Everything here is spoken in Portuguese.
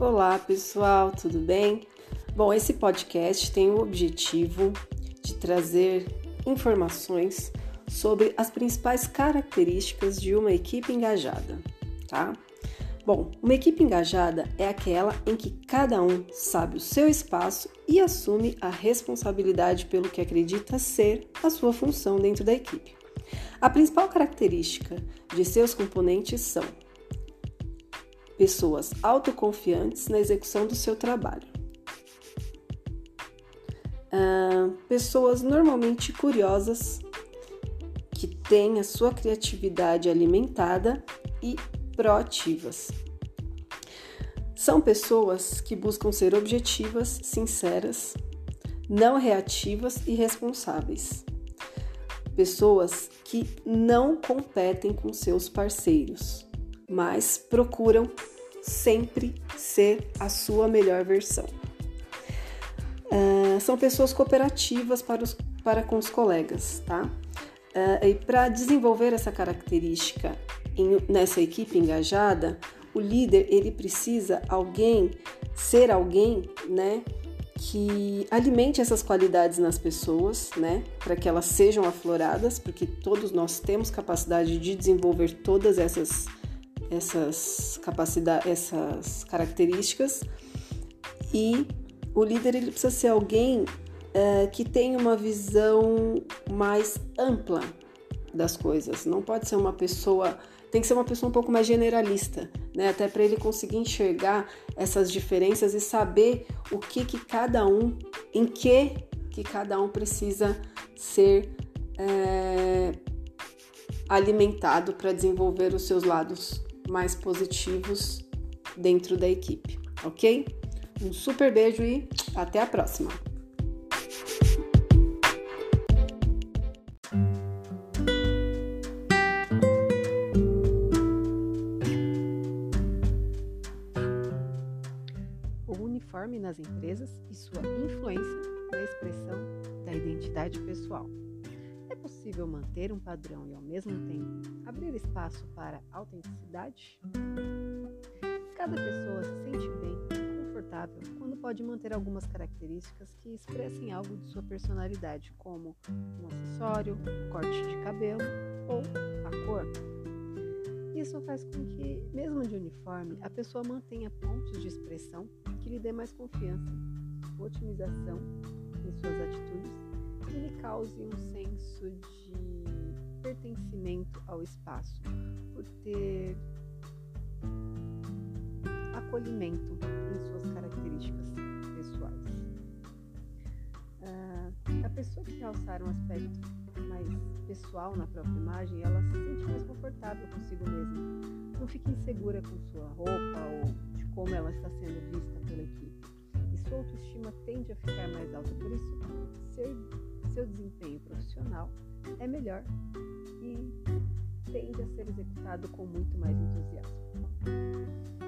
Olá, pessoal, tudo bem? Bom, esse podcast tem o objetivo de trazer informações sobre as principais características de uma equipe engajada, tá? Bom, uma equipe engajada é aquela em que cada um sabe o seu espaço e assume a responsabilidade pelo que acredita ser a sua função dentro da equipe. A principal característica de seus componentes são pessoas autoconfiantes na execução do seu trabalho. Pessoas normalmente curiosas, que têm a sua criatividade alimentada e proativas. São pessoas que buscam ser objetivas, sinceras, não reativas e responsáveis. Pessoas que não competem com seus parceiros mas procuram sempre ser a sua melhor versão. Uh, são pessoas cooperativas para, os, para com os colegas, tá? Uh, e para desenvolver essa característica em, nessa equipe engajada, o líder ele precisa alguém ser alguém, né, que alimente essas qualidades nas pessoas, né, para que elas sejam afloradas, porque todos nós temos capacidade de desenvolver todas essas essas capacidades, essas características e o líder ele precisa ser alguém é, que tenha uma visão mais ampla das coisas. Não pode ser uma pessoa, tem que ser uma pessoa um pouco mais generalista, né? Até para ele conseguir enxergar essas diferenças e saber o que que cada um, em que que cada um precisa ser é, alimentado para desenvolver os seus lados mais positivos dentro da equipe, ok? Um super beijo e até a próxima! O uniforme nas empresas e sua influência na expressão da identidade pessoal. É possível manter um padrão e, ao mesmo tempo, abrir espaço para autenticidade? Cada pessoa se sente bem e confortável quando pode manter algumas características que expressem algo de sua personalidade, como um acessório, corte de cabelo ou a cor. Isso faz com que, mesmo de uniforme, a pessoa mantenha pontos de expressão que lhe dê mais confiança, otimização em suas atitudes que lhe cause um senso de pertencimento ao espaço, por ter acolhimento em suas características pessoais. Uh, a pessoa que realçar um aspecto mais pessoal na própria imagem, ela se sente mais confortável consigo mesma. Não fica insegura com sua roupa ou de como ela está sendo vista pela equipe. E sua autoestima tende a ficar mais alta. Por isso, ser seu desempenho profissional é melhor e tende a ser executado com muito mais entusiasmo.